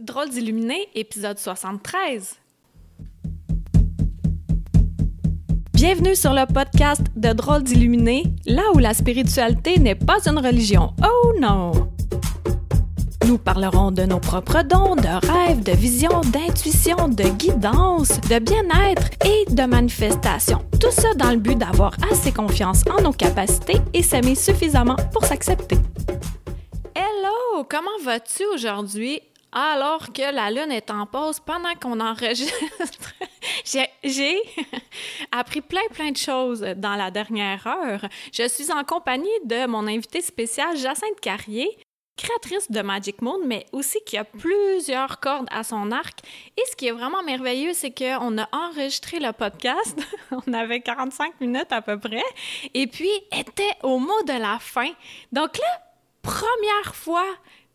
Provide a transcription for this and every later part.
Drôles d'illuminés, épisode 73. Bienvenue sur le podcast de Drôles d'illuminés, là où la spiritualité n'est pas une religion. Oh non! Nous parlerons de nos propres dons, de rêves, de visions, d'intuition, de guidance, de bien-être et de manifestation. Tout ça dans le but d'avoir assez confiance en nos capacités et s'aimer suffisamment pour s'accepter. Hello! Comment vas-tu aujourd'hui? Alors que la lune est en pause pendant qu'on enregistre, j'ai appris plein plein de choses dans la dernière heure. Je suis en compagnie de mon invité spécial Jacinthe Carrier, créatrice de Magic Moon, mais aussi qui a plusieurs cordes à son arc. Et ce qui est vraiment merveilleux, c'est qu'on a enregistré le podcast. On avait 45 minutes à peu près. Et puis, était au mot de la fin. Donc là, première fois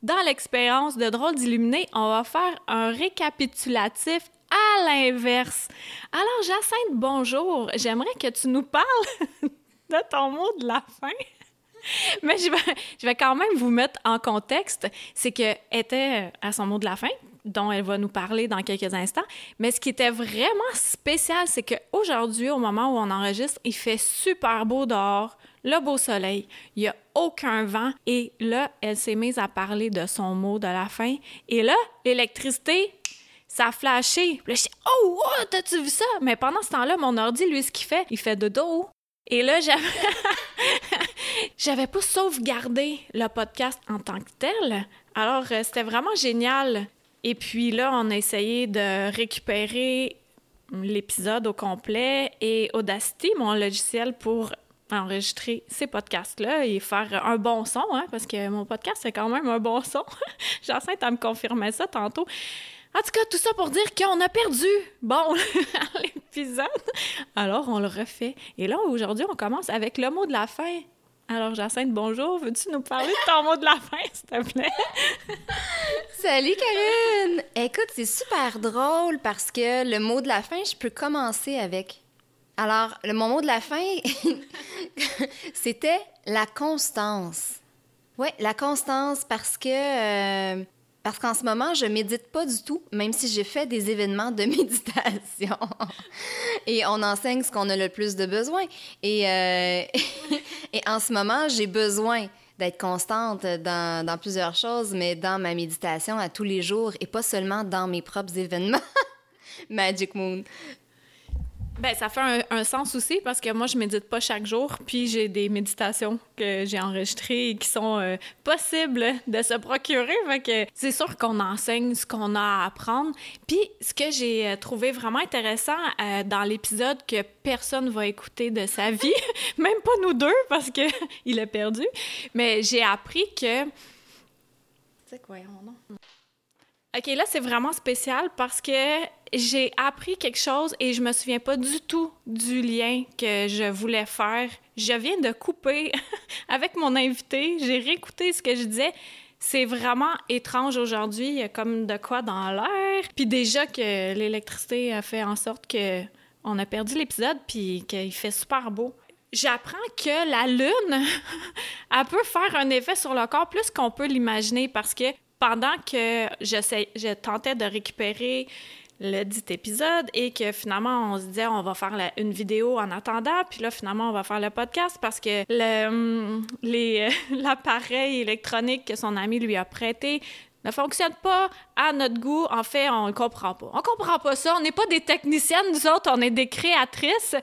dans l'expérience de Drôle d'illuminé, on va faire un récapitulatif à l'inverse. Alors, Jacinthe, bonjour. J'aimerais que tu nous parles de ton mot de la fin. Mais je vais, je vais quand même vous mettre en contexte. C'est qu'elle était à son mot de la fin, dont elle va nous parler dans quelques instants. Mais ce qui était vraiment spécial, c'est qu'aujourd'hui, au moment où on enregistre, il fait super beau dehors, le beau soleil, il n'y a aucun vent. Et là, elle s'est mise à parler de son mot de la fin. Et là, l'électricité, ça a flashé. Puis là, je dis, oh, oh t'as-tu vu ça? Mais pendant ce temps-là, mon ordi, lui, ce qu'il fait, il fait de dos. Et là, j'avais... j'avais pas sauvegardé le podcast en tant que tel. Alors, euh, c'était vraiment génial. Et puis là, on a essayé de récupérer l'épisode au complet et Audacity, mon logiciel pour enregistrer ces podcasts-là et faire un bon son, hein, parce que mon podcast, c'est quand même un bon son. Jacinthe, à me confirmer ça tantôt. En tout cas, tout ça pour dire qu'on a perdu, bon, l'épisode. Alors, on le refait. Et là, aujourd'hui, on commence avec le mot de la fin. Alors, Jacinthe, bonjour. Veux-tu nous parler de ton mot de la fin, s'il te plaît? Salut, Karine! Écoute, c'est super drôle parce que le mot de la fin, je peux commencer avec. Alors, le, mon mot de la fin, c'était la constance. Oui, la constance parce que... Euh, parce qu'en ce moment, je médite pas du tout, même si j'ai fait des événements de méditation. et on enseigne ce qu'on a le plus de besoin. Et, euh, et en ce moment, j'ai besoin d'être constante dans, dans, plusieurs choses, mais dans ma méditation à tous les jours et pas seulement dans mes propres événements. Magic Moon. Ben, ça fait un, sens aussi parce que moi, je médite pas chaque jour, puis j'ai des méditations que j'ai enregistrées et qui sont euh, possibles de se procurer. Fait que c'est sûr qu'on enseigne ce qu'on a à apprendre. Puis ce que j'ai euh, trouvé vraiment intéressant euh, dans l'épisode que personne va écouter de sa vie, même pas nous deux parce que il est perdu, mais j'ai appris que. C'est quoi, non? OK, là, c'est vraiment spécial parce que j'ai appris quelque chose et je me souviens pas du tout du lien que je voulais faire. Je viens de couper avec mon invité. J'ai réécouté ce que je disais. C'est vraiment étrange aujourd'hui. Il y a comme de quoi dans l'air. Puis déjà que l'électricité a fait en sorte que on a perdu l'épisode puis qu'il fait super beau. J'apprends que la lune, elle peut faire un effet sur le corps plus qu'on peut l'imaginer parce que pendant que je tentais de récupérer le dit épisode et que finalement on se disait on va faire une vidéo en attendant puis là finalement on va faire le podcast parce que hum, l'appareil électronique que son ami lui a prêté ne fonctionne pas à notre goût. En fait, on ne comprend pas. On comprend pas ça. On n'est pas des techniciennes, nous autres, on est des créatrices.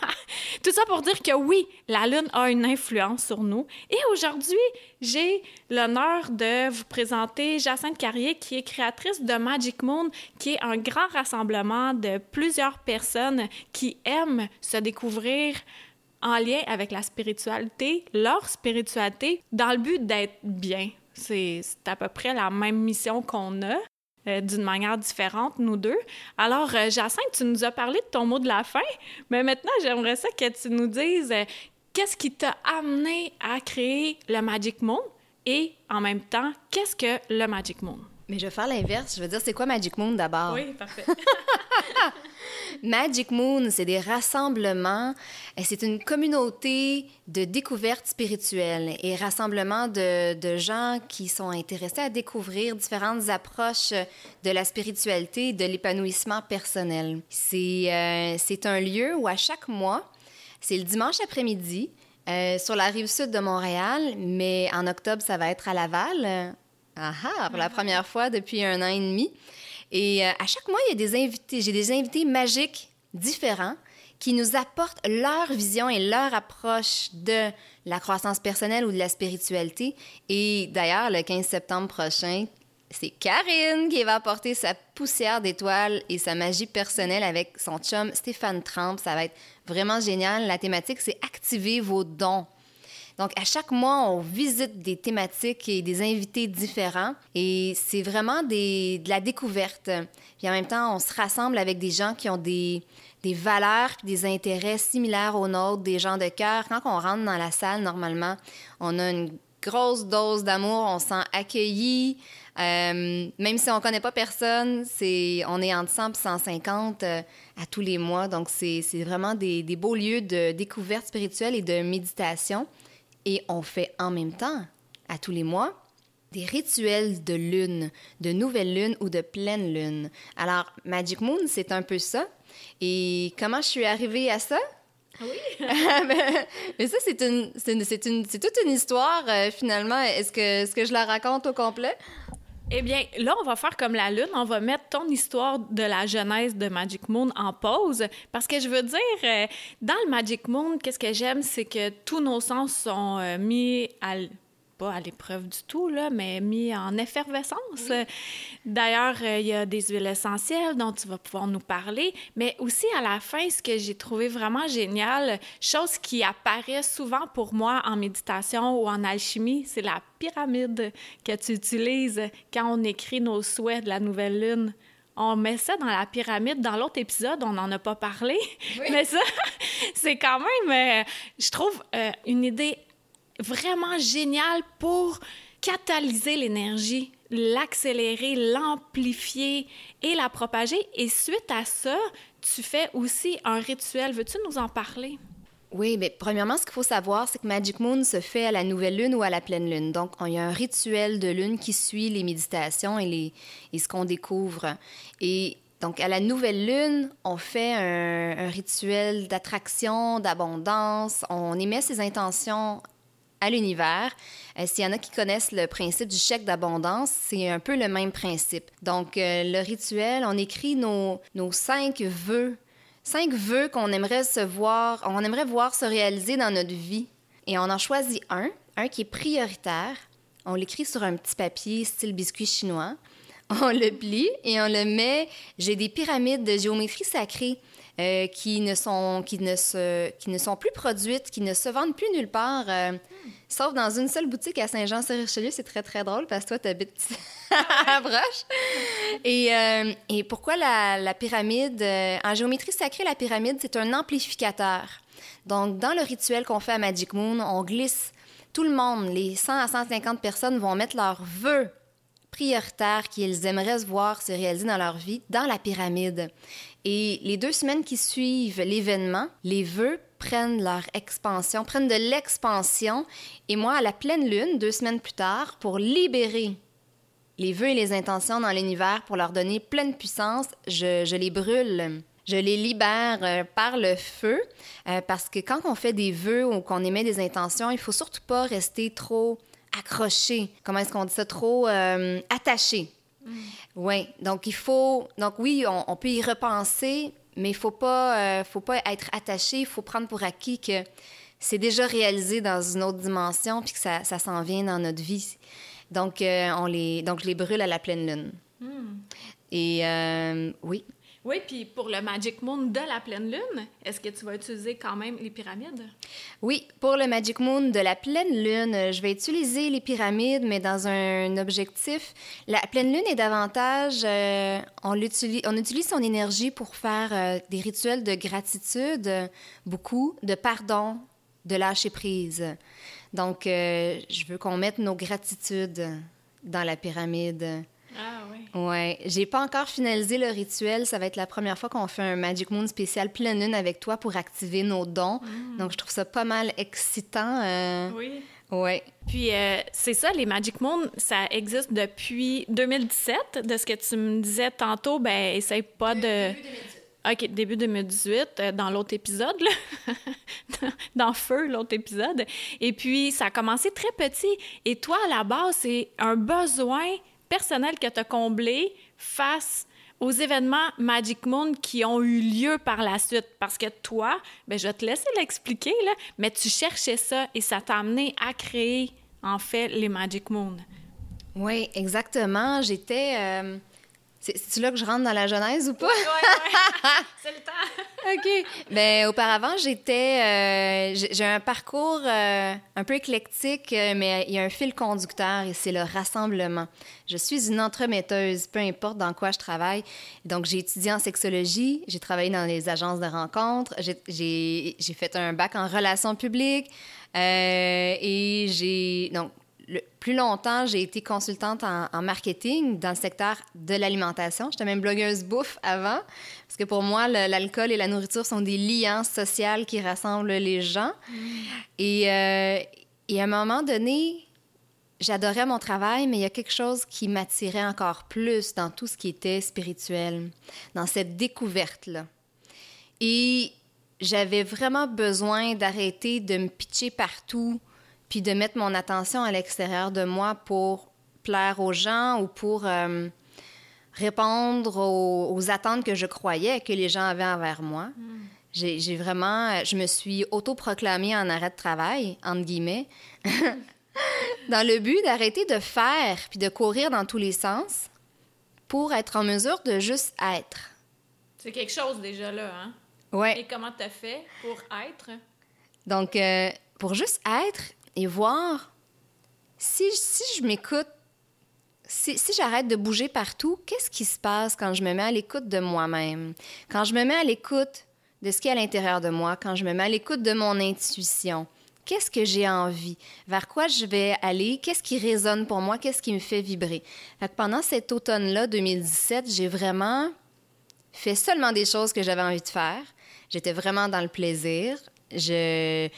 Tout ça pour dire que oui, la Lune a une influence sur nous. Et aujourd'hui, j'ai l'honneur de vous présenter Jacinthe Carrier, qui est créatrice de Magic Moon, qui est un grand rassemblement de plusieurs personnes qui aiment se découvrir en lien avec la spiritualité, leur spiritualité, dans le but d'être bien, c'est à peu près la même mission qu'on a. Euh, d'une manière différente, nous deux. Alors, euh, Jacinthe, tu nous as parlé de ton mot de la fin, mais maintenant, j'aimerais ça que tu nous dises euh, qu'est-ce qui t'a amené à créer le Magic Moon et en même temps, qu'est-ce que le Magic Moon? Mais je vais faire l'inverse. Je veux dire, c'est quoi Magic Moon d'abord? Oui, parfait. Magic Moon, c'est des rassemblements, c'est une communauté de découverte spirituelle et rassemblement de, de, gens qui sont intéressés à découvrir différentes approches de la spiritualité, de l'épanouissement personnel. C'est euh, un lieu où à chaque mois, c'est le dimanche après-midi, euh, sur la rive sud de Montréal, mais en octobre, ça va être à Laval. Ah, ah pour la première fois depuis un an et demi. Et euh, à chaque mois, il y a des invités. J'ai des invités magiques différents qui nous apportent leur vision et leur approche de la croissance personnelle ou de la spiritualité. Et d'ailleurs, le 15 septembre prochain, c'est Karine qui va apporter sa poussière d'étoiles et sa magie personnelle avec son chum Stéphane Trump. Ça va être vraiment génial. La thématique, c'est activer vos dons. Donc, à chaque mois, on visite des thématiques et des invités différents et c'est vraiment de la découverte. Puis en même temps, on se rassemble avec des gens qui ont des, valeurs des intérêts similaires aux nôtres, des gens de cœur. Quand on rentre dans la salle, normalement, on a une grosse dose d'amour, on se sent accueilli. Euh, même si on ne connaît pas personne, c'est, on est entre 100 et 150 à tous les mois. Donc, c'est, vraiment des, beaux lieux de découverte spirituelle et de méditation. Et on fait en même temps, à tous les mois, des rituels de lune, de nouvelle lune ou de pleine lune. Alors, Magic Moon, c'est un peu ça. Et comment je suis arrivée à ça? Ah oui. Mais, ça, c'est une, c'est, une, c'est toute une histoire, euh, finalement. Est-ce que, est-ce que je la raconte au complet? Eh bien, là, on va faire comme la Lune. On va mettre ton histoire de la genèse de Magic Moon en pause. Parce que je veux dire, euh, dans le Magic Moon, qu'est-ce que j'aime, c'est que tous nos sens sont euh, mis à pas à l'épreuve du tout, là, mais mis en effervescence. D'ailleurs, euh, il y a des huiles essentielles dont tu vas pouvoir nous parler, mais aussi à la fin, ce que j'ai trouvé vraiment génial, chose qui apparaît souvent pour moi en méditation ou en alchimie, c'est la pyramide que tu utilises quand on écrit nos souhaits de la nouvelle lune on met ça dans la pyramide. Dans l'autre épisode, on n'en a pas parlé, mais ça, c'est quand même, euh, je trouve, euh, une idée vraiment génial pour catalyser l'énergie, l'accélérer, l'amplifier et la propager. Et suite à ça, tu fais aussi un rituel. Veux-tu nous en parler? Oui, mais premièrement, ce qu'il faut savoir, c'est que Magic Moon se fait à la nouvelle lune ou à la pleine lune. Donc, il y a un rituel de lune qui suit les méditations et, les, et ce qu'on découvre. Et donc, à la nouvelle lune, on fait un, un rituel d'attraction, d'abondance. On émet ses intentions à l'univers. Euh, s'il y en a qui connaissent le principe du chèque d'abondance, c'est un peu le même principe. Donc, euh, le rituel, on écrit nos, nos cinq vœux, cinq vœux qu'on aimerait se voir, on aimerait voir se réaliser dans notre vie. Et on en choisit un, un qui est prioritaire. On l'écrit sur un petit papier style biscuit chinois. On le plie et on le met. J'ai des pyramides de géométrie sacrée euh, qui, ne sont, qui, ne se, qui ne sont plus produites, qui ne se vendent plus nulle part, euh, sauf dans une seule boutique à Saint-Jean-sur-Richelieu. C'est très, très drôle parce que toi, tu habites à Broche. Et, euh, et pourquoi la, la pyramide? En géométrie sacrée, la pyramide, c'est un amplificateur? Donc, dans le rituel qu'on fait à Magic Moon, on glisse tout le monde, les 100 à 150 personnes vont mettre leurs vœux prioritaires qu'ils aimeraient voir se réaliser dans leur vie dans la pyramide. Et les deux semaines qui suivent l'événement, les vœux prennent leur expansion, prennent de l'expansion. Et moi, à la pleine lune, deux semaines plus tard, pour libérer les vœux et les intentions dans l'univers, pour leur donner pleine puissance, je, les brûle. Je les libère euh, par le feu euh, parce que quand on fait des vœux ou qu'on émet des intentions, il faut surtout pas rester trop accroché. Comment est-ce qu'on dit ça? Trop euh, attaché. Mm. Oui, donc il faut. Donc oui, on, peut y repenser, mais il faut pas, euh, faut pas être attaché. Il faut prendre pour acquis que c'est déjà réalisé dans une autre dimension, puis que ça, ça s'en vient dans notre vie. Donc euh, on les, donc je les brûle à la pleine lune. Mm. Et oui. Oui, puis pour le Magic Moon de la pleine lune, est-ce que tu vas utiliser quand même les pyramides? Oui, pour le Magic Moon de la pleine lune, je vais utiliser les pyramides, mais dans un objectif. La pleine lune est davantage. Euh, on, utilise, on utilise son énergie pour faire euh, des rituels de gratitude, beaucoup, de pardon, de lâcher prise. Donc, euh, je veux qu'on mette nos gratitudes dans la pyramide. Ah oui. Ouais, j'ai pas encore finalisé le rituel. Ça va être la première fois qu'on fait un Magic Moon spécial pleine lune avec toi pour activer nos dons. Donc, je trouve ça pas mal excitant. euh, Oui. Ouais. Puis euh, c'est ça, les Magic Moon, ça existe depuis 2017. De ce que tu me disais tantôt, ben essaye pas de... OK, début 2018, euh, dans l'autre épisode, là. dans Feu, l'autre épisode. Et puis, ça a commencé très petit. Et toi, à la base, c'est un besoin personnel que tu as comblé face aux événements Magic Moon qui ont eu lieu par la suite. Parce que toi, ben, je vais te laisser l'expliquer, là, mais tu cherchais ça et ça t'a amené à créer, en fait, les Magic Moon. Oui, exactement. J'étais. euh, C'est là que je rentre dans la genèse ou pas? C'est le temps. OK. Ben, auparavant, j'étais. euh, j'ai un parcours euh, un peu éclectique, euh, mais il y a un fil conducteur et c'est le rassemblement. Je suis une entremetteuse, peu importe dans quoi je travaille. Donc, j'ai étudié en sexologie, j'ai travaillé dans les agences de rencontres, j'ai- fait un bac en relations publiques euh, et j'ai. Donc, le- plus longtemps, j'ai été consultante en, en marketing dans le secteur de l'alimentation. J'étais même blogueuse bouffe avant, parce que pour moi, l'alcool et la nourriture sont des liens sociaux qui rassemblent les gens. Et, euh, et à un moment donné, j'adorais mon travail, mais il y a quelque chose qui m'attirait encore plus dans tout ce qui était spirituel, dans cette découverte-là. Et j'avais vraiment besoin d'arrêter de me pitcher partout, puis de mettre mon attention à l'extérieur de moi pour plaire aux gens ou pour euh, répondre aux, aux attentes que je croyais que les gens avaient envers moi. J'ai j'ai vraiment, je me suis autoproclamée en arrêt de travail, entre guillemets, dans le but d'arrêter de faire puis de courir dans tous les sens pour être en mesure de juste être. C'est quelque chose déjà là, hein? Ouais. Et comment t'as fait pour être? Donc, euh, pour juste être et voir si, si je m'écoute, si, si j'arrête de bouger partout, qu'est-ce qui se passe quand je me mets à l'écoute de moi-même? Quand je me mets à l'écoute de ce qui est à l'intérieur de moi, quand je me mets à l'écoute de mon intuition, qu'est-ce que j'ai envie? Vers quoi je vais aller? Qu'est-ce qui résonne pour moi? Qu'est-ce qui me fait vibrer? Que pendant cet automne-là, 2017, j'ai vraiment fait seulement des choses que j'avais envie de faire. J'étais vraiment dans le plaisir. Je,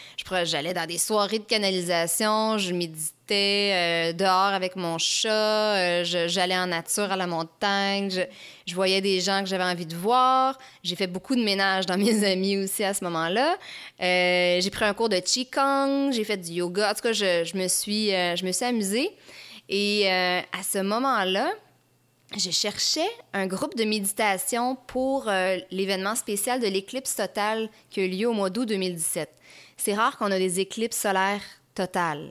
j'allais dans des soirées de canalisation, je méditais euh, dehors avec mon chat, euh, j'allais en nature à la montagne, je, je voyais des gens que j'avais envie de voir. J'ai fait beaucoup de ménage dans mes amis aussi à ce moment-là. Euh, j'ai pris un cours de Qigong, j'ai fait du yoga. En tout cas, je, je me, suis, je me suis amusée. Et à ce moment-là, je cherchais un groupe de méditation pour euh, l'événement spécial de l'éclipse totale qui a eu lieu au mois d'août 2017. C'est rare qu'on a des éclipses solaires totales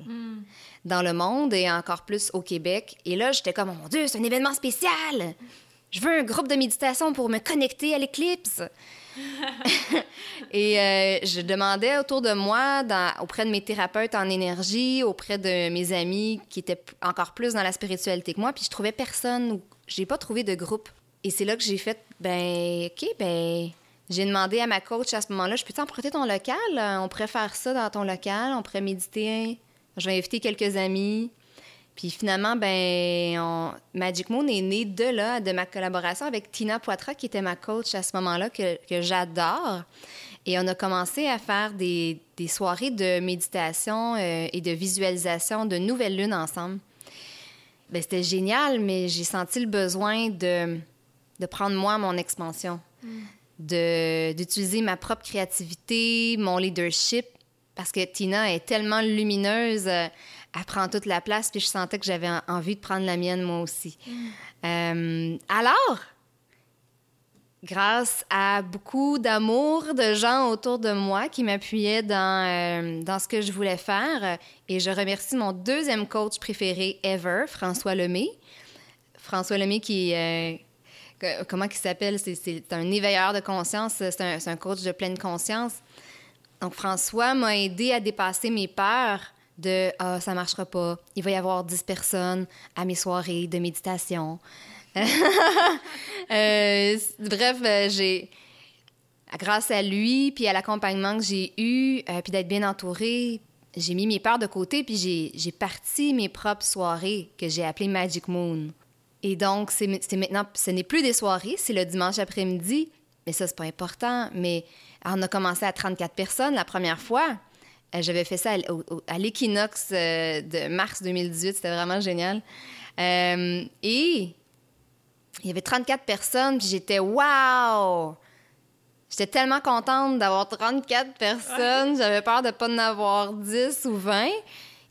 dans le monde et encore plus au Québec. Et là, j'étais comme, mon Dieu, c'est un événement spécial! Je veux un groupe de méditation pour me connecter à l'éclipse. et euh, je demandais autour de moi, auprès de mes thérapeutes en énergie, auprès de mes amis qui étaient encore plus dans la spiritualité que moi, puis je trouvais personne, ou j'ai pas trouvé de groupe. Et c'est là que j'ai fait, ben, OK, ben, j'ai demandé à ma coach à ce moment-là, je peux-tu emprunter ton local? Euh, On pourrait faire ça dans ton local, on pourrait méditer. Je vais inviter quelques amis. Puis finalement, ben, on- Magic Moon est né de là, de ma collaboration avec Tina Poitras, qui était ma coach à ce moment-là, que, que j'adore. Et on a commencé à faire des, des soirées de méditation euh, et de visualisation de nouvelles lunes ensemble. Ben, c'était génial, mais j'ai senti le besoin de, de prendre moi mon expansion, de, d'utiliser ma propre créativité, mon leadership, parce que Tina est tellement lumineuse, euh, elle prend toute la place, puis je sentais que j'avais en- envie de prendre la mienne moi aussi. Euh, alors, grâce à beaucoup d'amour de gens autour de moi qui m'appuyaient dans, euh, dans ce que je voulais faire. euh, Et je remercie mon deuxième coach préféré ever, François Lemay. François Lemay qui... euh, comment il s'appelle? C'est- un éveilleur de conscience, c'est un, c'est un coach de pleine conscience. Donc, François m'a aidé à dépasser mes peurs de « Ah, ça marchera pas, il va y avoir 10 personnes à mes soirées de méditation. » Euh, bref, euh, j'ai, grâce à lui, puis à l'accompagnement que j'ai eu, euh, puis d'être bien entourée, j'ai mis mes peurs de côté, puis j'ai, j'ai parti mes propres soirées que j'ai appelées Magic Moon. Et donc, c'est maintenant, ce n'est plus des soirées, c'est le dimanche après-midi. Mais ça, c'est pas important. Mais on a commencé à 34 personnes la première fois. Euh, j'avais fait ça à, l'équinoxe euh, de mars 2018. C'était vraiment génial. Euh, et il y avait 34 personnes, puis j'étais « wow! » J'étais tellement contente d'avoir 34 personnes. J'avais peur de ne pas en avoir 10 ou 20.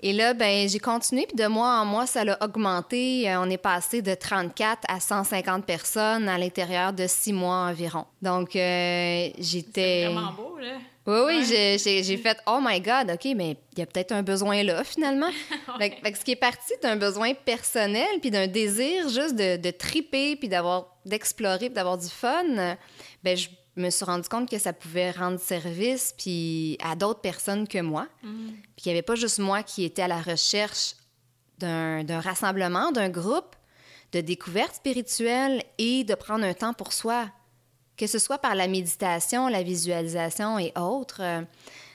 Et là, ben, j'ai continué, puis de mois en mois, ça a augmenté. Euh, on est passé de 34 à 150 personnes à l'intérieur de six mois environ. Donc, euh, j'étais... C'est vraiment beau, là. Oui, oui, j'ai fait « Oh my God, OK, mais il y a peut-être un besoin là, finalement. fait, ce qui est parti d'un besoin personnel, puis d'un désir juste de, de triper, puis d'avoir d'explorer, puis d'avoir du fun, ben je me suis rendu compte que ça pouvait rendre service puis à d'autres personnes que moi. Mm. Puis qu'il n'y avait pas juste moi qui était à la recherche d'un rassemblement, d'un groupe, de découverte spirituelle et de prendre un temps pour soi, que ce soit par la méditation, la visualisation et autres.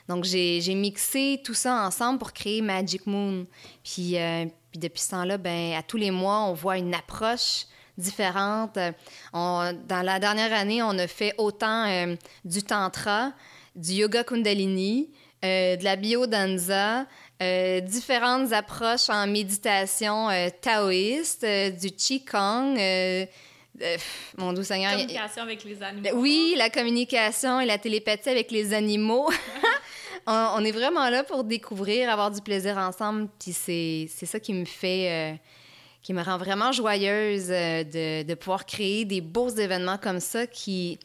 Donc, j'ai mixé tout ça ensemble pour créer Magic Moon. Puis, euh, puis depuis ce temps-là, ben, à tous les mois, on voit une approche différentes. dans la dernière année, on a fait autant euh, du tantra, du yoga kundalini, euh, de la biodanza, euh, différentes approches en méditation taoïste, du qigong. mon doux Seigneur. La communication avec les animaux. Oui, la communication et la télépathie avec les animaux. on, est vraiment là pour découvrir, avoir du plaisir ensemble. Puis c'est ça qui me fait qui me rend vraiment joyeuse euh, de, de, pouvoir créer des beaux événements comme ça qui,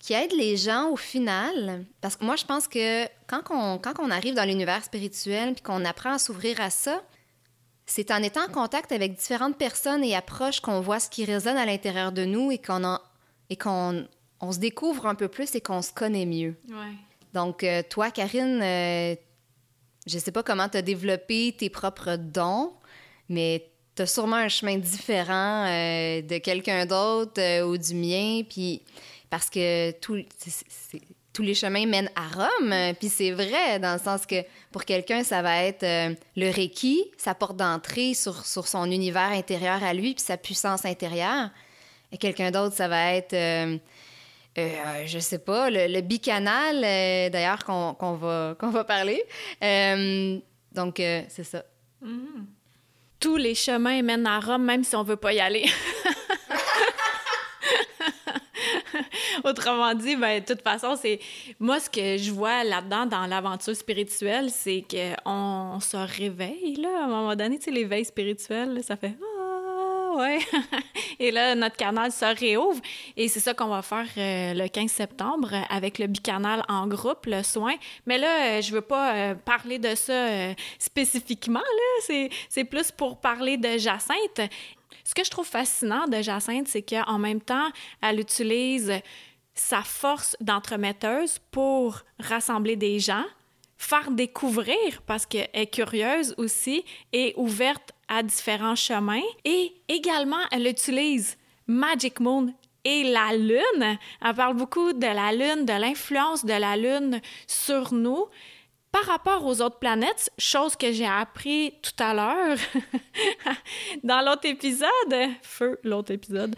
qui aident les gens au final. Parce que moi, je pense que quand on, quand on arrive dans l'univers spirituel puis qu'on apprend à s'ouvrir à ça, c'est en étant en contact avec différentes personnes et approches qu'on voit ce qui résonne à l'intérieur de nous et qu'on et qu'on on se découvre un peu plus et qu'on se connaît mieux. Ouais. Donc, euh, toi, Karine, euh, je sais pas comment tu as développé tes propres dons, mais tu as sûrement un chemin différent euh, de quelqu'un d'autre euh, ou du mien, puis parce que tous les chemins mènent à Rome, puis c'est vrai, dans le sens que pour quelqu'un, ça va être euh, le Reiki, sa porte d'entrée sur, sur, son univers intérieur à lui, puis sa puissance intérieure. Et quelqu'un d'autre, ça va être, je sais pas, le, bicanal, d'ailleurs, qu'on va, qu'on va parler. donc, c'est ça. Mm-hmm tous les chemins mènent à Rome, même si on veut pas y aller. Autrement dit, ben, de toute façon, c'est moi ce que je vois là-dedans dans l'aventure spirituelle, c'est qu'on se réveille là, à un moment donné, tu sais, l'éveil spirituel, ça fait et là, notre canal se réouvre. Et c'est ça qu'on va faire euh, le 15 septembre avec le bicanal en groupe, le soin. Mais là, euh, je veux pas euh, parler de ça spécifiquement. C'est plus pour parler de Jacinthe. Ce que je trouve fascinant de Jacinthe, c'est qu'en même temps, elle utilise sa force d'entremetteuse pour rassembler des gens, faire découvrir parce qu'elle est curieuse aussi et ouverte à différents chemins. Et également, elle utilise Magic Moon et la Lune. Elle parle beaucoup de la Lune, de l'influence de la Lune sur nous par rapport aux autres planètes, chose que j'ai appris tout à l'heure dans l'autre épisode, feu l'autre épisode.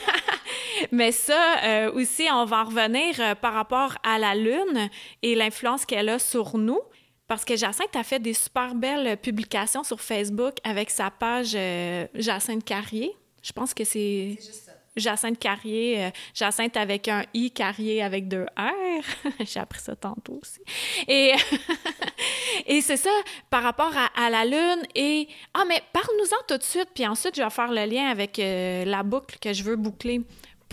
Mais ça euh, aussi, on va en revenir euh, par rapport à la Lune et l'influence qu'elle a sur nous. Parce que Jacinthe a fait des super belles publications sur Facebook avec sa page euh, Jacinthe Carrier. Je pense que c'est. Jacinthe Carrier, euh, Jacinthe avec un I, Carrier avec deux R. J'ai appris ça tantôt aussi. Et, c'est ça, par rapport à, la Lune. Et. Ah, mais parle-nous-en tout de suite, puis ensuite, je vais faire le lien avec euh, la boucle que je veux boucler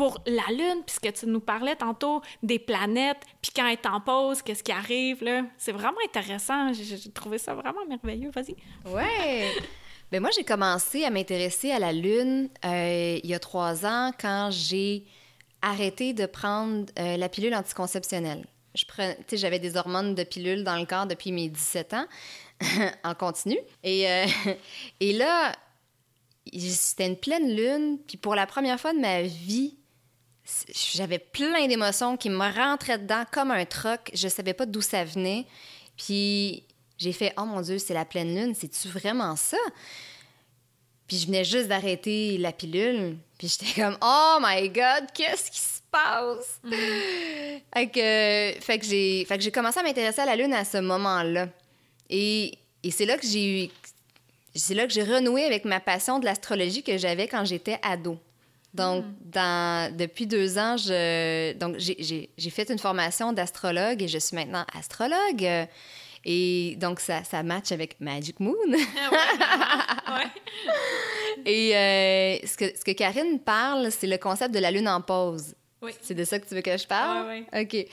pour la Lune, puisque tu nous parlais tantôt des planètes, puis quand elle est en pause, qu'est-ce qui arrive, là? C'est vraiment intéressant. J'ai trouvé ça vraiment merveilleux. Vas-y. Ouais! ben moi, j'ai commencé à m'intéresser à la Lune euh, il y a trois ans quand j'ai arrêté de prendre euh, la pilule anticonceptionnelle. Je j'avais des hormones de pilule dans le corps depuis mes 17 ans, en continu. Et, euh, et là, c'était une pleine lune, puis pour la première fois de ma vie, j'avais plein d'émotions qui me rentraient dedans comme un troc. Je savais pas d'où ça venait. Puis j'ai fait Oh mon Dieu, c'est la pleine lune, c'est-tu vraiment ça? Puis je venais juste d'arrêter la pilule. Puis j'étais comme, oh my God, qu'est-ce qui se passe? fait que, fait que j'ai, fait que j'ai commencé à m'intéresser à la Lune à ce moment-là. Et, et c'est là que j'ai eu, c'est là que j'ai renoué avec ma passion de l'astrologie que j'avais quand j'étais ado. Donc, dans, depuis deux ans, je, donc j'ai, fait une formation d'astrologue et je suis maintenant astrologue. Et donc, ça, ça match avec Magic Moon. Ah ouais. Et euh, ce, que, ce que Karine parle, c'est le concept de la lune en pause. Oui. C'est de ça que tu veux que je parle? Oui, oui. OK.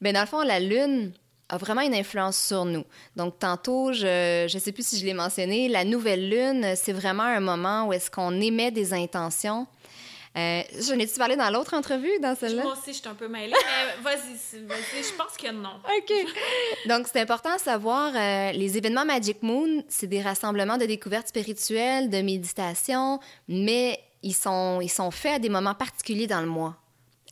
Bien, dans le fond, la lune a vraiment une influence sur nous. Donc, tantôt, je ne sais plus si je l'ai mentionné, la nouvelle lune, c'est vraiment un moment où est-ce qu'on émet des intentions euh, J'en ai-tu parlé dans l'autre entrevue, dans celle-là? Moi aussi, je suis un peu mêlée, mais vas-y, vas-y, je pense que non. OK. Donc, c'est important de savoir, euh, les événements Magic Moon, c'est des rassemblements de découvertes spirituelles, de méditation, mais ils sont, ils sont faits à des moments particuliers dans le mois.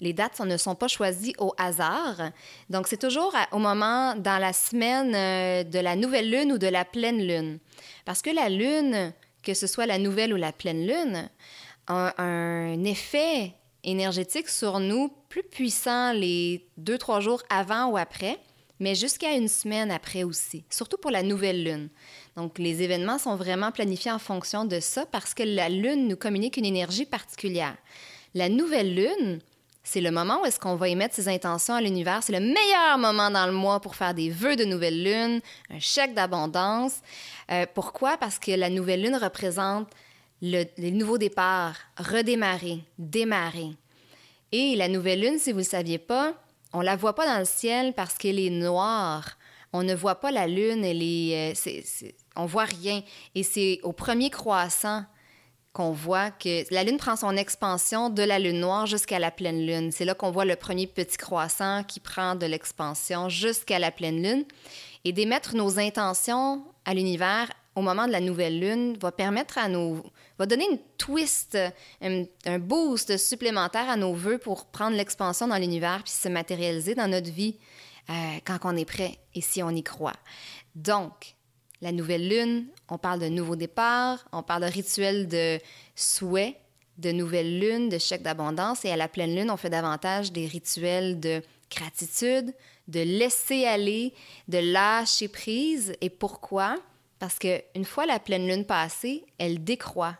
Les dates ne sont pas choisies au hasard. Donc, c'est toujours au moment dans la semaine euh, de la nouvelle lune ou de la pleine lune. Parce que la lune, que ce soit la nouvelle ou la pleine lune, un, effet énergétique sur nous plus puissant les deux, trois jours avant ou après, mais jusqu'à une semaine après aussi, surtout pour la nouvelle lune. Donc, les événements sont vraiment planifiés en fonction de ça parce que la lune nous communique une énergie particulière. La nouvelle lune, c'est le moment où est-ce qu'on va émettre ses intentions à l'univers. C'est le meilleur moment dans le mois pour faire des vœux de nouvelle lune, un chèque d'abondance. Euh, pourquoi? Parce que la nouvelle lune représente le, les nouveaux départs, redémarrer, démarrer. Et la nouvelle lune, si vous ne le saviez pas, on la voit pas dans le ciel parce qu'elle est noire. On ne voit pas la lune, elle est, euh, on voit rien. Et c'est au premier croissant qu'on voit que la lune prend son expansion de la lune noire jusqu'à la pleine lune. C'est là qu'on voit le premier petit croissant qui prend de l'expansion jusqu'à la pleine lune. Et d'émettre nos intentions à l'univers au moment de la nouvelle lune va permettre à nos va donner une twist, un, boost supplémentaire à nos voeux pour prendre l'expansion dans l'univers puis se matérialiser dans notre vie euh, quand on est prêt et si on y croit. Donc, la nouvelle lune, on parle de nouveau départ, on parle de rituel de souhait, de nouvelle lune, de chèque d'abondance et à la pleine lune, on fait davantage des rituels de gratitude, de laisser aller, de lâcher prise. Et pourquoi? Parce qu'une fois la pleine lune passée, elle décroît.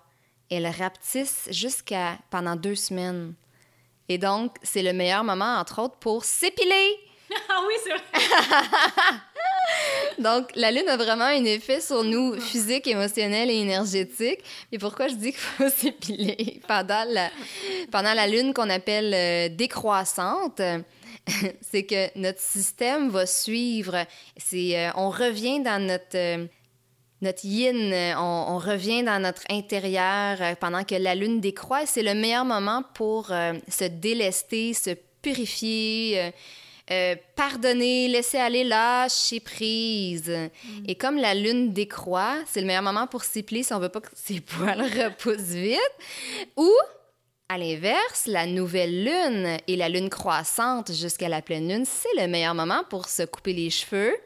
Elle rapetisse jusqu'à pendant deux semaines. Et donc, c'est le meilleur moment, entre autres, pour s'épiler. Ah oui, c'est vrai. Donc, la Lune a vraiment un effet sur nous physique, émotionnel et énergétique. Et pourquoi je dis qu'il faut s'épiler pendant la, pendant la Lune qu'on appelle euh, décroissante? c'est que notre système va suivre. C'est, euh, on revient dans notre... Euh, notre yin, euh, on, revient dans notre intérieur euh, pendant que la lune décroît. C'est le meilleur moment pour euh, se délester, se purifier, pardonner, laisser aller, lâcher prise. Mm. Et comme la lune décroît, c'est le meilleur moment pour s'épiler si on veut pas que ses poils repoussent vite. Ou, à l'inverse, la nouvelle lune et la lune croissante jusqu'à la pleine lune, c'est le meilleur moment pour se couper les cheveux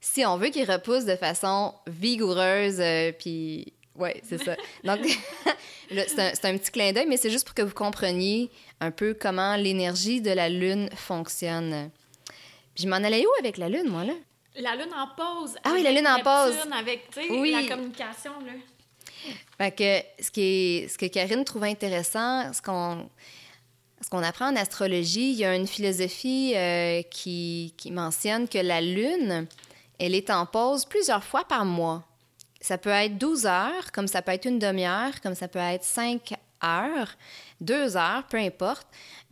si on veut qu'il repousse de façon vigoureuse, euh, puis ouais, c'est ça. Donc, c'est un, petit clin d'œil, mais c'est juste pour que vous compreniez un peu comment l'énergie de la Lune fonctionne. Puis je m'en allais où avec la Lune, moi, là? La Lune en pause. Ah oui, la Lune en pause. Avec, oui. la communication, là. Fait que ce, qui est, ce que Karine trouve intéressant, ce qu'on ce qu'on apprend en astrologie, il y a une philosophie euh, qui, qui mentionne que la Lune, elle est en pause plusieurs fois par mois. Ça peut être 12 heures, comme ça peut être une demi-heure, comme ça peut être 5 heures, 2 heures, peu importe.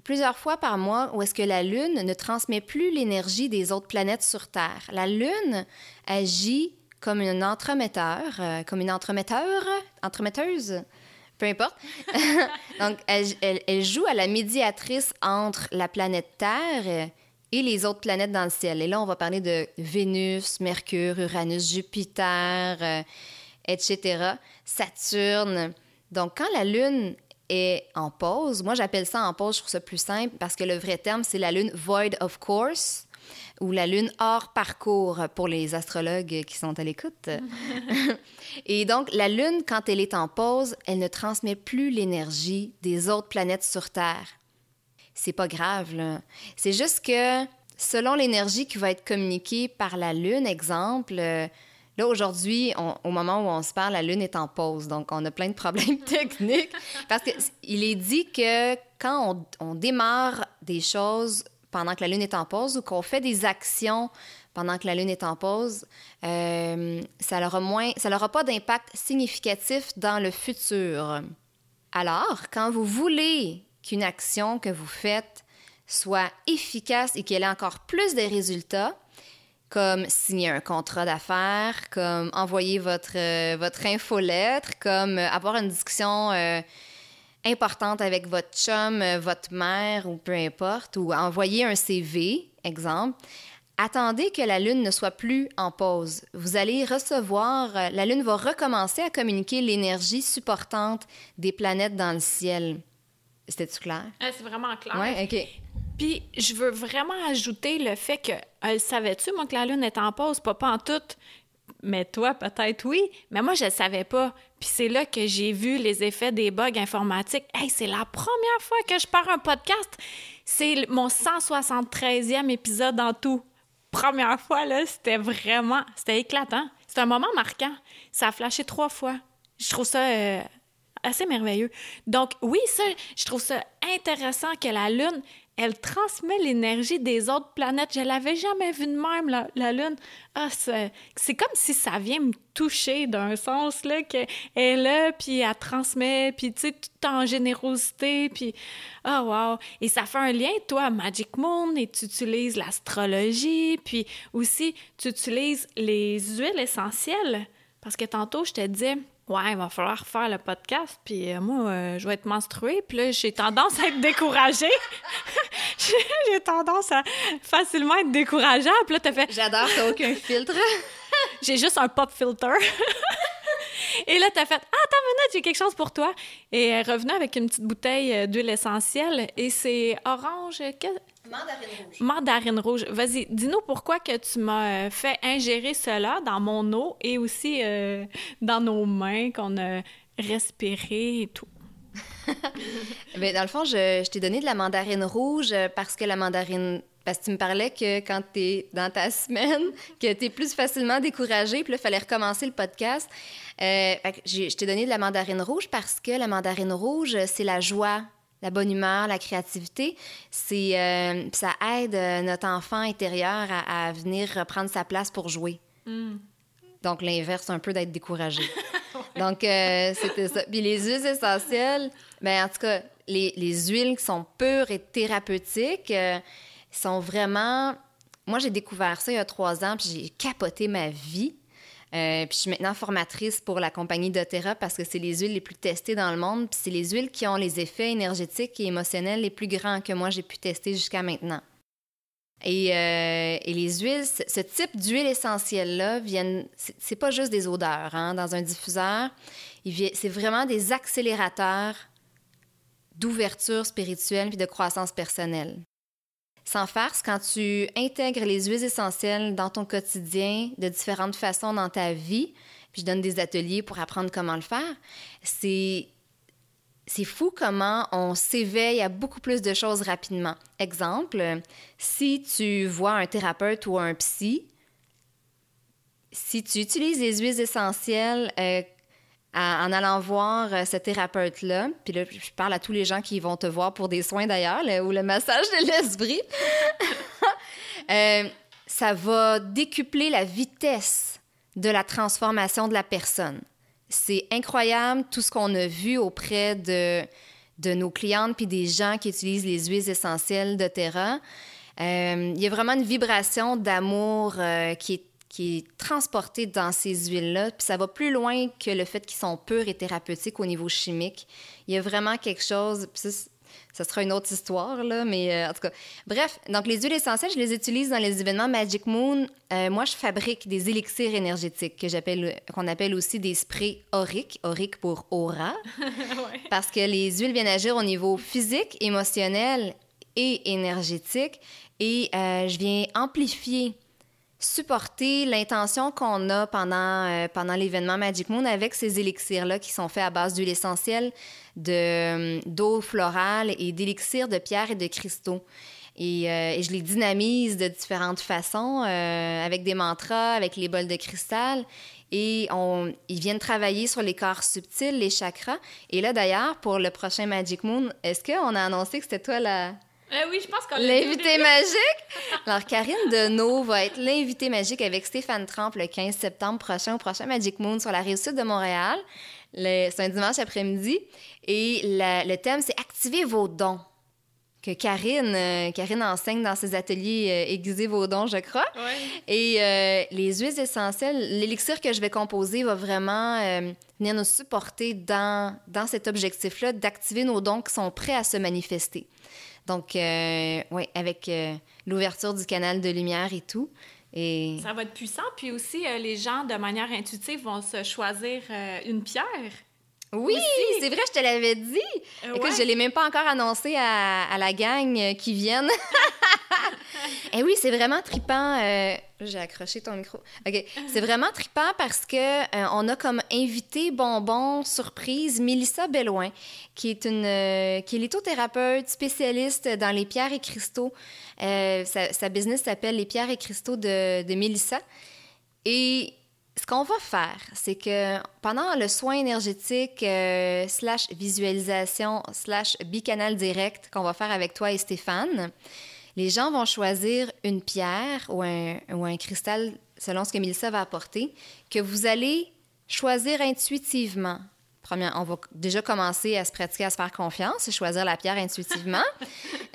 Plusieurs fois par mois où est-ce que la Lune ne transmet plus l'énergie des autres planètes sur Terre. La Lune agit comme un entremetteur, euh, comme une entremetteur, entremetteuse, peu importe. Donc, elle, elle, joue à la médiatrice entre la planète Terre et les autres planètes dans le ciel. Et là, on va parler de Vénus, Mercure, Uranus, Jupiter, euh, etc., Saturne. Donc, quand la Lune est en pause, moi j'appelle ça en pause, je trouve ça plus simple parce que le vrai terme, c'est la Lune void of course. ou la lune hors parcours pour les astrologues qui sont à l'écoute. et donc, la lune, quand elle est en pause, elle ne transmet plus l'énergie des autres planètes sur Terre. C'est pas grave. C'est juste que selon l'énergie qui va être communiquée par la lune, exemple, euh, Là, aujourd'hui, au moment où on se parle, la Lune est en pause. Donc, on a plein de problèmes techniques. Parce qu'il est dit que quand on, démarre des choses pendant que la Lune est en pause ou qu'on fait des actions pendant que la Lune est en pause, euh, ça n'aura pas d'impact significatif dans le futur. Alors, quand vous voulez qu'une action que vous faites soit efficace et qu'elle ait encore plus de résultats, comme signer un contrat d'affaires, comme envoyer votre, euh, votre infolettre, comme euh, avoir une discussion euh, importante avec votre chum, votre mère ou peu importe, ou envoyer un CV, exemple. Attendez que la Lune ne soit plus en pause. Vous allez recevoir, la Lune va recommencer à communiquer l'énergie supportante des planètes dans le ciel. C'était-tu clair? Ah, c'est vraiment clair. Oui, OK. Puis je veux vraiment ajouter le fait que, elle savait-tu, moi, que la Lune est en pause? Pas, pas en tout. Mais toi, peut-être oui, mais moi, je ne savais pas. Puis c'est là que j'ai vu les effets des bugs informatiques. Hey, c'est la première fois que je pars un podcast. C'est mon 173e épisode en tout. Première fois, là, c'était vraiment... C'était éclatant. C'était un moment marquant. Ça a flashé trois fois. Je trouve ça euh, assez merveilleux. Donc oui, ça, je trouve ça intéressant que la Lune elle transmet l'énergie des autres planètes. Je l'avais jamais vue de même, la, Lune. Ah, c'est comme si ça vient me toucher d'un sens, là, qu'elle est puis elle transmet, puis tu sais, tout en générosité, puis ah, oh, wow! Et ça fait un lien, toi, Magic Moon, et tu utilises l'astrologie, puis aussi, tu utilises les huiles essentielles. Parce que tantôt, je te disais, Ouais, il va falloir faire le podcast, puis euh, moi, euh, je vais être menstruée, puis là, j'ai tendance à être découragée. j'ai tendance à facilement être décourageable, puis là, t'as fait... J'adore, t'as aucun filtre. j'ai juste un pop filter. Et là, t'as fait Ah, attends une minute, j'ai quelque chose pour toi. Et elle est revenue avec une petite bouteille euh, d'huile essentielle. Et c'est orange. Mandarine rouge. Mandarine rouge. Vas-y, dis-nous pourquoi que tu m'as euh, fait ingérer cela dans mon eau et aussi euh, dans nos mains qu'on a respiré et tout. Bien, dans le fond, je, je t'ai donné de la mandarine rouge parce que la mandarine parce que tu me parlais que quand tu es dans ta semaine, que tu es plus facilement découragé, puis là, il fallait recommencer le podcast. Euh, je t'ai donné de la mandarine rouge parce que la mandarine rouge, c'est la joie, la bonne humeur, la créativité. C'est, euh, ça aide euh, notre enfant intérieur à, venir reprendre sa place pour jouer. Mm. Donc, l'inverse un peu d'être découragé. Donc, c'était ça. Puis les huiles essentielles, ben, en tout cas, les, les huiles qui sont pures et thérapeutiques, sont vraiment... Moi, j'ai découvert ça il y a trois ans, puis j'ai capoté ma vie. Euh, puis je suis maintenant formatrice pour la compagnie doTERRA parce que c'est les huiles les plus testées dans le monde. Puis c'est les huiles qui ont les effets énergétiques et émotionnels les plus grands que moi j'ai pu tester jusqu'à maintenant. Et, euh, les huiles, ce type d'huile essentielle-là, viennent, c'est pas juste des odeurs. Hein, dans un diffuseur, c'est vraiment des accélérateurs d'ouverture spirituelle puis de croissance personnelle. Sans farce, quand tu intègres les huiles essentielles dans ton quotidien de différentes façons dans ta vie, puis je donne des ateliers pour apprendre comment le faire, c'est c'est fou comment on s'éveille à beaucoup plus de choses rapidement. Exemple, si tu vois un thérapeute ou un psy, si tu utilises les huiles essentielles euh, en allant voir euh, ce thérapeute-là. Puis là, je parle à tous les gens qui vont te voir pour des soins d'ailleurs, ou le massage de l'esprit. Euh, ça va décupler la vitesse de la transformation de la personne. C'est incroyable tout ce qu'on a vu auprès de, de nos clientes puis des gens qui utilisent les huiles essentielles de Terra. Euh, il y a vraiment une vibration d'amour qui est qui est transporté dans ces huiles-là. Puis ça va plus loin que le fait qu'ils sont purs et thérapeutiques au niveau chimique. Il y a vraiment quelque chose. Puis ça, sera une autre histoire, là, mais euh, en tout cas. Bref, donc les huiles essentielles, je les utilise dans les événements Magic Moon. Euh, moi, je fabrique des élixirs énergétiques que j'appelle, qu'on appelle aussi des sprays auriques, aurique pour aura, parce que les huiles viennent agir au niveau physique, émotionnel et énergétique et euh, je viens amplifier, supporter l'intention qu'on a pendant, euh, pendant l'événement Magic Moon avec ces élixirs-là qui sont faits à base d'huile essentielle, de, d'eau florale et d'élixirs de pierre et de cristaux. Et, euh, je les dynamise de différentes façons, euh, avec des mantras, avec les bols de cristal. Et on, ils viennent travailler sur les corps subtils, les chakras. Et là, d'ailleurs, pour le prochain Magic Moon, est-ce qu'on a annoncé que c'était toi la... Euh, oui, je pense qu'on L'invité magique! Alors, Karine Deneau va être l'invité magique avec Stéphane Trempe le 15 septembre prochain au prochain Magic Moon sur la rive sud de Montréal. C'est un dimanche après-midi. Et la, le thème, c'est Activer vos dons que Karine, euh, Karine enseigne dans ses ateliers euh, Aiguiser vos dons, je crois. Ouais. Et euh, les huiles essentielles, l'élixir que je vais composer va vraiment euh, venir nous supporter dans, dans cet objectif-là d'activer nos dons qui sont prêts à se manifester. Donc, euh, oui, avec euh, l'ouverture du canal de lumière et tout. Et... Ça va être puissant. Puis aussi, euh, les gens, de manière intuitive, vont se choisir euh, une pierre. Oui, c'est vrai, je te l'avais dit. Euh, Écoute, ouais. je ne l'ai même pas encore annoncé à, à la gang euh, qui viennent. Eh oui, c'est vraiment trippant. euh, J'ai accroché ton micro. OK. C'est vraiment trippant parce que euh, on a comme invité bonbon surprise Mélissa Belloin, qui est une euh, qui est lithothérapeute spécialiste dans les pierres et cristaux. Sa, sa business s'appelle Les pierres et cristaux de, de Mélissa. Et ce qu'on va faire, c'est que pendant le soin énergétique euh, slash visualisation slash bicanal direct qu'on va faire avec toi et Stéphane, les gens vont choisir une pierre ou un, ou un cristal, selon ce que Mélissa va apporter, que vous allez choisir intuitivement. Première, on va déjà commencer à se pratiquer à se faire confiance choisir la pierre intuitivement.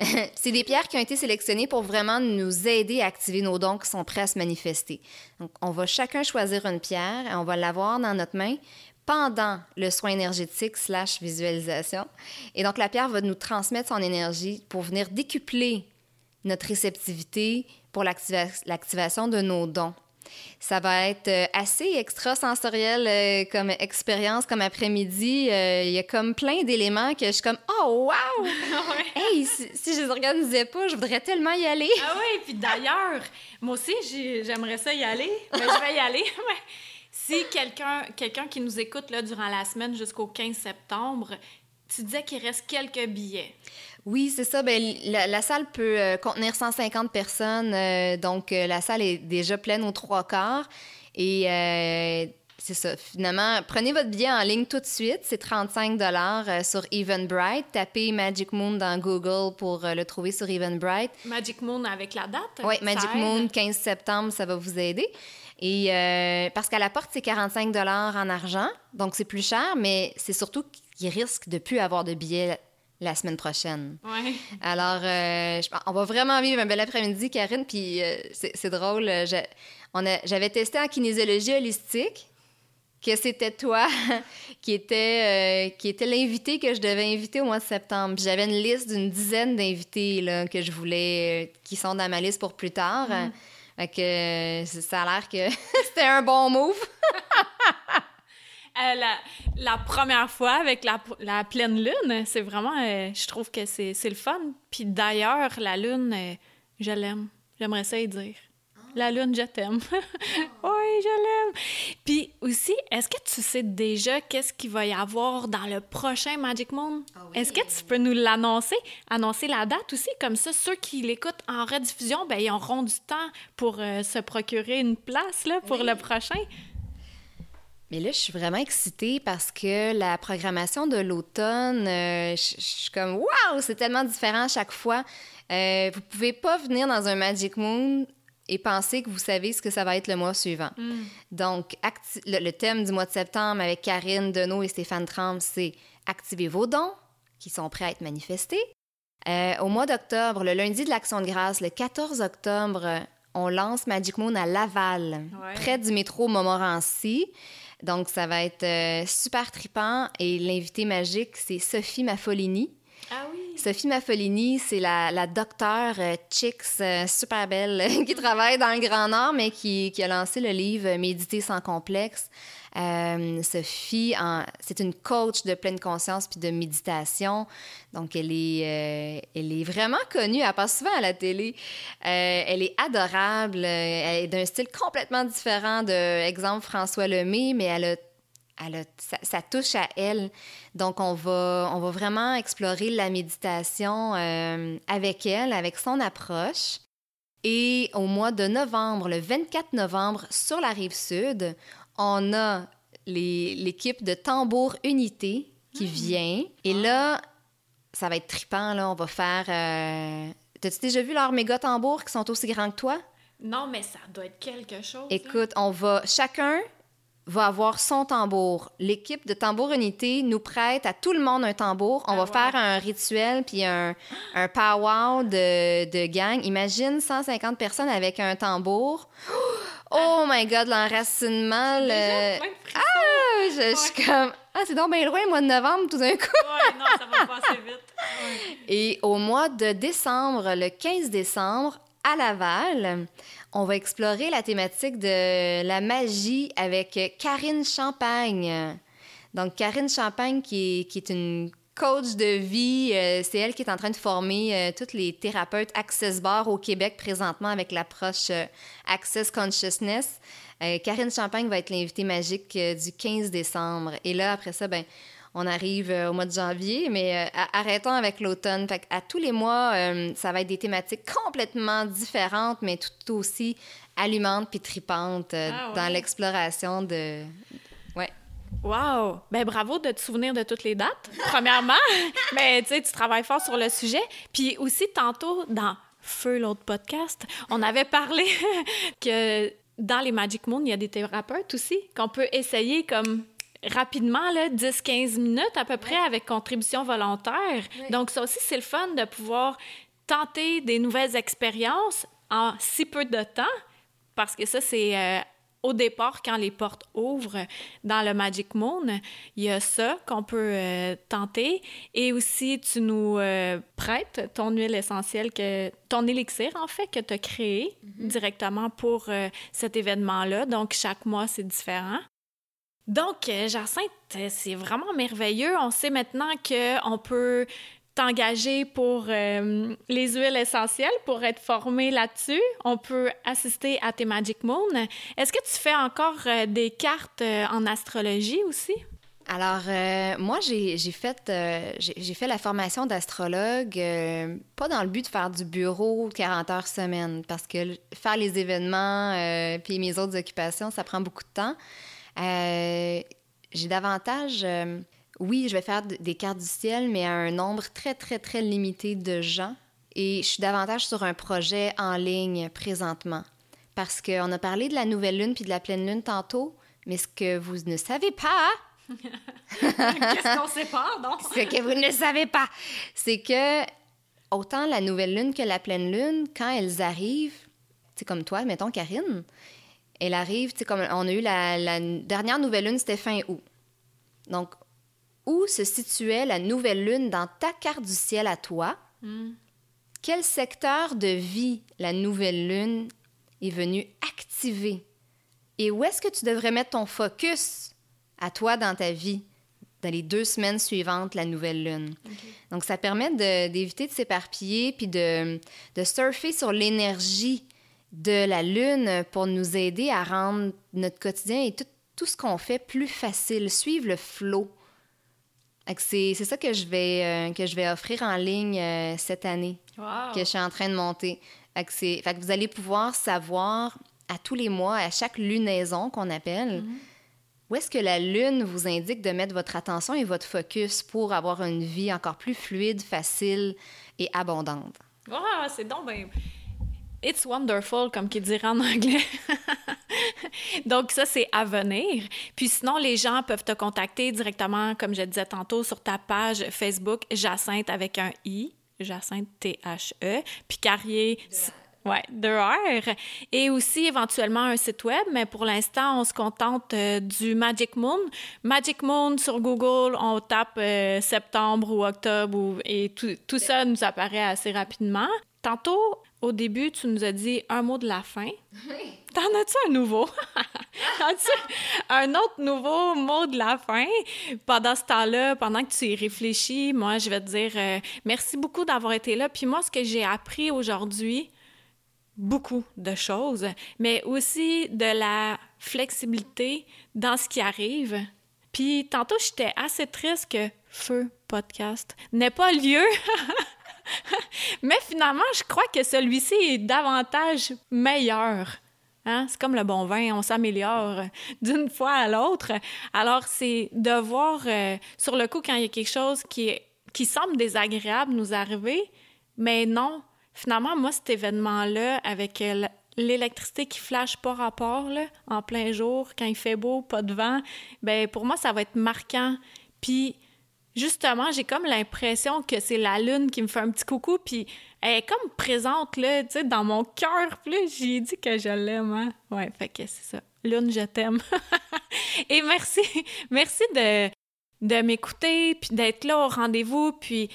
c'est des pierres qui ont été sélectionnées pour vraiment nous aider à activer nos dons qui sont prêts à se manifester. Donc, on va chacun choisir une pierre et on va l'avoir dans notre main pendant le soin énergétique slash visualisation. Et donc, la pierre va nous transmettre son énergie pour venir décupler notre réceptivité pour l'activa- l'activation de nos dons. Ça va être euh, assez extrasensoriel euh, comme expérience, comme après-midi. Euh, Il y a comme plein d'éléments que je suis comme « Oh, wow! Hey, si, si je les organisais pas, je voudrais tellement y aller! Ah oui, puis d'ailleurs, moi aussi, j'ai- j'aimerais ça y aller. Mais je vais y aller. Si quelqu'un quelqu'un qui nous écoute là, durant la semaine jusqu'au 15 septembre, tu disais qu'il reste quelques billets. ». Oui, c'est ça. Ben, la, la salle peut euh, contenir 150 personnes. euh, donc, euh, la salle est déjà pleine aux trois quarts. Et c'est ça. Finalement, prenez votre billet en ligne tout de suite. C'est 35 dollars sur Eventbrite. Tapez Magic Moon dans Google pour le trouver sur Eventbrite. Magic Moon avec la date. Oui, Magic aide? Moon, 15 septembre, ça va vous aider. Et euh, parce qu'à la porte, c'est 45 dollars en argent, donc c'est plus cher, mais c'est surtout qu'il risque de plus avoir de billets la semaine prochaine. Ouais. Alors, euh, je- on va vraiment vivre un bel après-midi, Karine, puis euh, c'est drôle. euh, J'avais testé en kinésiologie holistique que c'était toi qui était, euh, qui était l'invité que je devais inviter au mois de septembre. Puis J'avais une liste d'une dizaine d'invités là, que je voulais, qui sont dans ma liste pour plus tard. Fait que ça a l'air que c'était un bon move. Euh, la, la première fois avec la, la pleine lune, c'est vraiment, euh, je trouve que c'est le fun. Puis d'ailleurs, la lune, euh, je l'aime. J'aimerais ça y dire. La lune, je t'aime. oui, je l'aime. Puis aussi, est-ce que tu sais déjà qu'est-ce qu'il va y avoir dans le prochain Magic Moon? Ah oui. Est-ce que tu peux nous l'annoncer? Annoncer la date aussi? Comme ça, ceux qui l'écoutent en rediffusion, ben, ils auront du temps pour euh, se procurer une place là, pour Oui. le prochain. Mais là, je suis vraiment excitée parce que la programmation de l'automne, euh, je je suis comme waouh, c'est tellement différent à chaque fois. Euh, vous pouvez pas venir dans un Magic Moon et penser que vous savez ce que ça va être le mois suivant. Donc, acti- le, le thème du mois de septembre avec Karine Deneau et Stéphane Tremble, c'est activer vos dons qui sont prêts à être manifestés. Euh, au mois d'octobre, le lundi de l'Action de grâce, le 14 octobre, on lance Magic Moon à Laval, Ouais. près du métro Montmorency. Donc, ça va être euh, super tripant. Et l'invité magique, c'est Sophie Maffolini. Ah. Sophie Maffolini, c'est la, la docteure euh, Chicks, euh, super belle, qui travaille dans le Grand Nord, mais qui, a lancé le livre Méditer sans complexe. Euh, Sophie, c'est une coach de pleine conscience puis de méditation. Donc, elle est, euh, elle est vraiment connue. Elle passe souvent à la télé. Elle est adorable. Elle est d'un style complètement différent de, exemple, François Lemay, mais elle a elle a, ça, touche à elle. Donc, on va, on va vraiment explorer la méditation avec elle, avec son approche. Et au mois de novembre, le 24 novembre, sur la rive sud, on a l'équipe de Tambour Unité qui hmm. vient. Et là, ça va être tripant, là. On va faire... Euh... T'as-tu déjà vu leurs méga tambours qui sont aussi grands que toi? Non, mais ça doit être quelque chose. Écoute, on va... Chacun va avoir son tambour. L'équipe de Tambour Unité nous prête à tout le monde un tambour. On ah va faire un rituel puis un, un powwow de, de gang. Imagine 150 personnes avec un tambour. Oh my God, l'enracinement. Le... Ah, je, suis comme. Ah, c'est donc bien loin, le mois de novembre, tout d'un coup. ouais, non, ça va passer vite. Et au mois de décembre, le 15 décembre, à Laval, on va explorer la thématique de la magie avec Karine Champagne. Donc, Karine Champagne, qui est, une coach de vie. Euh, c'est elle qui est en train de former euh, toutes les thérapeutes Access Bar au Québec présentement avec l'approche euh, Access Consciousness. Karine Champagne va être l'invitée magique du 15 décembre. Et là, après ça, ben, on arrive au mois de janvier, mais arrêtons avec l'automne. À tous les mois, ça va être des thématiques complètement différentes, mais tout aussi allumantes puis tripantes ah dans l'exploration de, Wow! Ben bravo de te souvenir de toutes les dates, premièrement. Mais tu sais, tu travailles fort sur le sujet. Puis aussi, tantôt, dans Feu, l'autre podcast, on avait parlé que dans les Magic Moon, il y a des thérapeutes aussi, qu'on peut essayer comme rapidement, 10-15 minutes à peu près avec contribution volontaire. Donc ça aussi, c'est le fun de pouvoir tenter des nouvelles expériences en si peu de temps parce que ça, c'est euh, au départ, quand les portes ouvrent dans le Magic Moon, il y a ça qu'on peut euh, tenter. Et aussi, tu nous euh, prêtes ton huile essentielle, que, ton élixir, en fait, que tu as créé mm-hmm. directement pour euh, cet événement-là. Donc, chaque mois, c'est différent. Donc, Jacinthe, c'est vraiment merveilleux. On sait maintenant qu'on peut t'engager pour euh, les huiles essentielles, pour être formé là-dessus. On peut assister à tes Magic Moon. Est-ce que tu fais encore euh, des cartes euh, en astrologie aussi? Alors, moi, j'ai fait, j'ai fait la formation d'astrologue, pas dans le but de faire du bureau 40 heures semaine, parce que faire les événements puis mes autres occupations, ça prend beaucoup de temps. J'ai davantage oui, je vais faire des cartes du ciel, mais à un nombre très, très, très limité de gens. Et je suis davantage sur un projet en ligne présentement. Parce qu'on a parlé de la nouvelle lune puis de la pleine lune tantôt, mais ce que vous ne savez pas... Qu'est-ce qu'on sait pas, non? ce que vous ne savez pas, c'est que autant la nouvelle lune que la pleine lune, quand elles arrivent, c'est comme toi, mettons Karine, elle arrive, tu comme on a eu la, la dernière nouvelle lune, c'était fin août. Donc, où se situait la nouvelle lune dans ta carte du ciel à toi? Hmm. Quel secteur de vie la nouvelle lune est venue activer? Et où est-ce que tu devrais mettre ton focus à toi dans ta vie dans les deux semaines suivantes la nouvelle lune? Donc, ça permet d'éviter de, s'éparpiller puis de, de surfer sur l'énergie de la lune pour nous aider à rendre notre quotidien et tout, tout ce qu'on fait plus facile, suivre le flot. C'est ça que je, vais, euh, que je vais offrir en ligne euh, cette année, que je suis en train de monter. Fait que, vous allez pouvoir savoir à tous les mois, à chaque lunaison qu'on appelle, mm-hmm. où est-ce que la lune vous indique de mettre votre attention et votre focus pour avoir une vie encore plus fluide, facile et abondante. c'est donc It's wonderful, comme qu'ils diraient en anglais. Donc, ça, c'est à venir. Puis sinon, les gens peuvent te contacter directement, comme je disais tantôt, sur ta page Facebook Jacinthe avec un I, Jacinthe T-H-E, puis Carrier. Ouais, deux heures. Et aussi éventuellement un site web, mais pour l'instant, on se contente euh, du Magic Moon. Magic Moon sur Google, on tape euh, septembre ou octobre et tout, tout ça nous apparaît assez rapidement. Tantôt, au début, tu nous as dit un mot de la fin. Oui. T'en as-tu un nouveau? As-tu un autre nouveau mot de la fin? Pendant ce temps-là, pendant que tu y réfléchis, moi, je vais te dire euh, merci beaucoup d'avoir été là. Puis moi, ce que j'ai appris aujourd'hui, beaucoup de choses, mais aussi de la flexibilité dans ce qui arrive. Puis tantôt, j'étais assez triste que Feu Podcast n'ait pas lieu. mais finalement, je crois que celui-ci est davantage meilleur. Hein? C'est comme le bon vin, on s'améliore d'une fois à l'autre. Alors, c'est de voir euh, sur le coup quand il y a quelque chose qui, qui semble désagréable nous arriver, mais non. Finalement, moi, cet événement-là, avec euh, l'électricité qui flash pas rapport, là, en plein jour, quand il fait beau, pas de vent, ben pour moi, ça va être marquant. Puis, justement, j'ai comme l'impression que c'est la lune qui me fait un petit coucou, puis elle est comme présente, là, tu sais, dans mon cœur. Puis j'ai dit que je l'aime, hein? Ouais, fait que c'est ça. Lune, je t'aime. Et merci, merci de, m'écouter, puis d'être là au rendez-vous, puis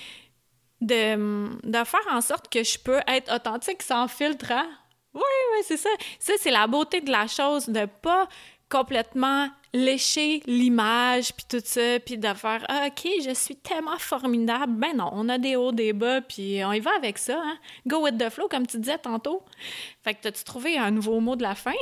de, de faire en sorte que je peux être authentique sans filtre, hein? Oui, oui, c'est ça. Ça, c'est la beauté de la chose, de pas complètement lécher l'image, puis tout ça, puis de faire ah, OK, je suis tellement formidable. Ben non, on a des hauts, des bas, puis on y va avec ça. Hein? Go with the flow, comme tu disais tantôt. Fait que t'as-tu trouvé un nouveau mot de la fin?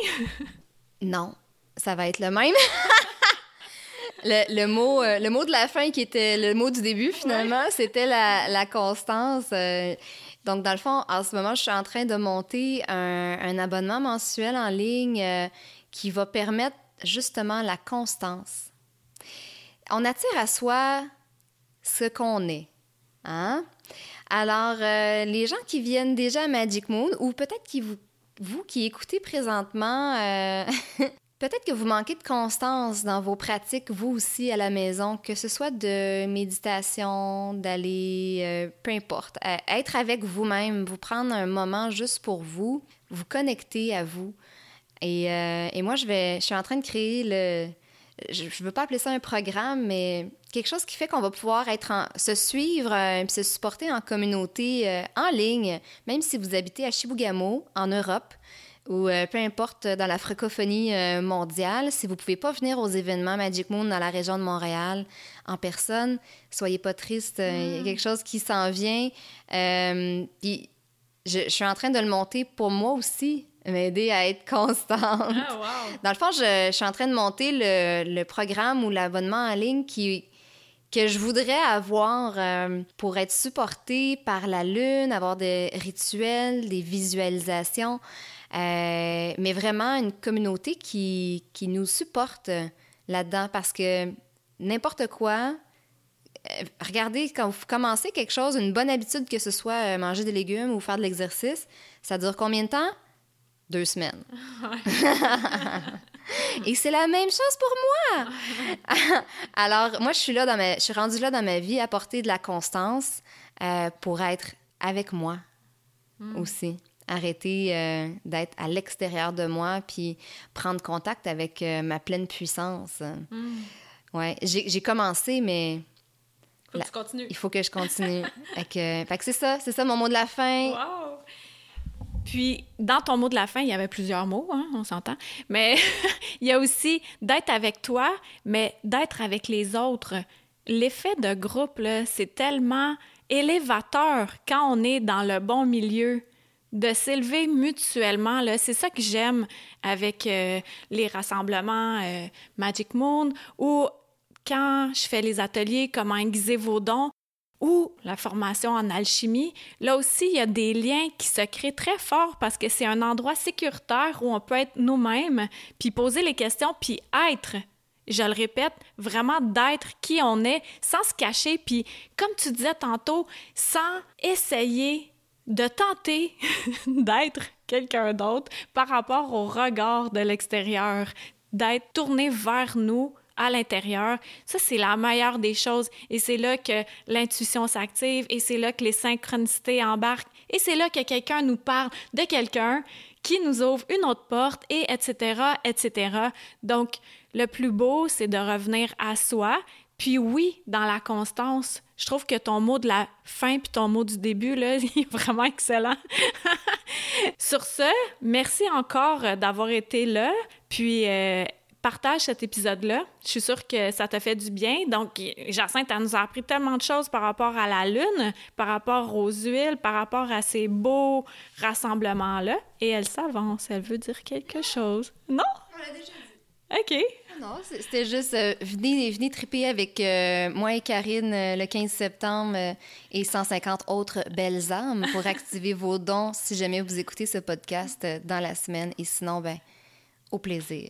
non, ça va être le même. le, mot, euh, le mot de la fin qui était le mot du début, finalement, c'était la, constance. Euh, donc, dans le fond, en ce moment, je suis en train de monter un, abonnement mensuel en ligne euh, qui va permettre justement la constance. On attire à soi ce qu'on est. Hein? Alors, euh, les gens qui viennent déjà à Magic Moon, ou peut-être qui vous, vous qui écoutez présentement, euh, peut-être que vous manquez de constance dans vos pratiques, vous aussi à la maison, que ce soit de méditation, d'aller, euh, peu importe, être avec vous-même, vous prendre un moment juste pour vous, vous connecter à vous. Euh, et, moi, je, vais, je suis en train de créer le. Je ne veux pas appeler ça un programme, mais quelque chose qui fait qu'on va pouvoir être se suivre et euh, se supporter en communauté euh, en ligne, même si vous habitez à Chibougamau, en Europe, ou peu importe dans la francophonie mondiale. Si vous ne pouvez pas venir aux événements Magic Moon dans la région de Montréal en personne, soyez pas triste. Il y a mm. quelque chose qui s'en vient. puis je, je, suis en train de le monter pour moi aussi m'aider à être constante. Ah, Dans le fond, je, suis en train de monter le, programme ou l'abonnement en ligne qui, que je voudrais avoir euh, pour être supporté par la Lune, avoir des rituels, des visualisations, euh, mais vraiment une communauté qui, qui nous supporte là-dedans parce que n'importe quoi, euh, regardez, quand vous commencez quelque chose, une bonne habitude, que ce soit manger des légumes ou faire de l'exercice, ça dure combien de temps? Deux semaines. Et c'est la même chose pour moi. Alors, moi, je suis là dans ma, je suis rendue là dans ma vie, à porter de la constance euh, pour être avec moi hmm. aussi. Arrêter euh, d'être à l'extérieur de moi, puis prendre contact avec euh, ma pleine puissance. Mm. Ouais, j'ai commencé, mais faut que tu continues. Il faut que je continue. fait que, que c'est ça, c'est ça mon mot de la fin. Wow. Puis, dans ton mot de la fin, il y avait plusieurs mots, hein, on s'entend, mais il y a aussi d'être avec toi, mais d'être avec les autres. L'effet de groupe, c'est tellement élévateur quand on est dans le bon milieu de s'élever mutuellement. C'est ça que j'aime avec euh, les rassemblements euh, Magic Moon ou quand je fais les ateliers Comment aiguiser vos dons ou la formation en alchimie, là aussi, il y a des liens qui se créent très forts parce que c'est un endroit sécuritaire où on peut être nous-mêmes, puis poser les questions, puis être, je le répète, vraiment d'être qui on est sans se cacher, puis comme tu disais tantôt, sans essayer de tenter d'être quelqu'un d'autre par rapport au regard de l'extérieur, d'être tourné vers nous à l'intérieur, ça, c'est la meilleure des choses. Et c'est là que l'intuition s'active et c'est là que les synchronicités embarquent et c'est là que quelqu'un nous parle de quelqu'un qui nous ouvre une autre porte et etc., etc. Donc, le plus beau, c'est de revenir à soi. Puis oui, dans la constance, je trouve que ton mot de la fin puis ton mot du début, là, il est vraiment excellent. Sur ce, merci encore d'avoir été là. Puis euh, partage cet épisode-là. Je suis sûre que ça t'a fait du bien. Donc, Jacinthe, elle nous a appris tellement de choses par rapport à la Lune, par rapport aux huiles, par rapport à ces beaux rassemblements-là. Et elle s'avance. Elle veut dire quelque chose. Non? On l'a déjà dit. OK. Non, c'était juste euh, venez, venez triper avec euh, moi et Karine euh, le 15 septembre et 150 autres belles âmes pour activer vos dons si jamais vous écoutez ce podcast dans la semaine. Et sinon, ben, au plaisir.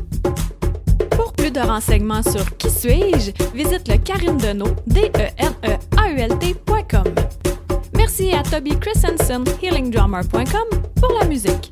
Pour plus de renseignements sur Qui suis-je, visite le Deneau, d e n e a u l Merci à Toby Christensen, healingdrummer.com, pour la musique.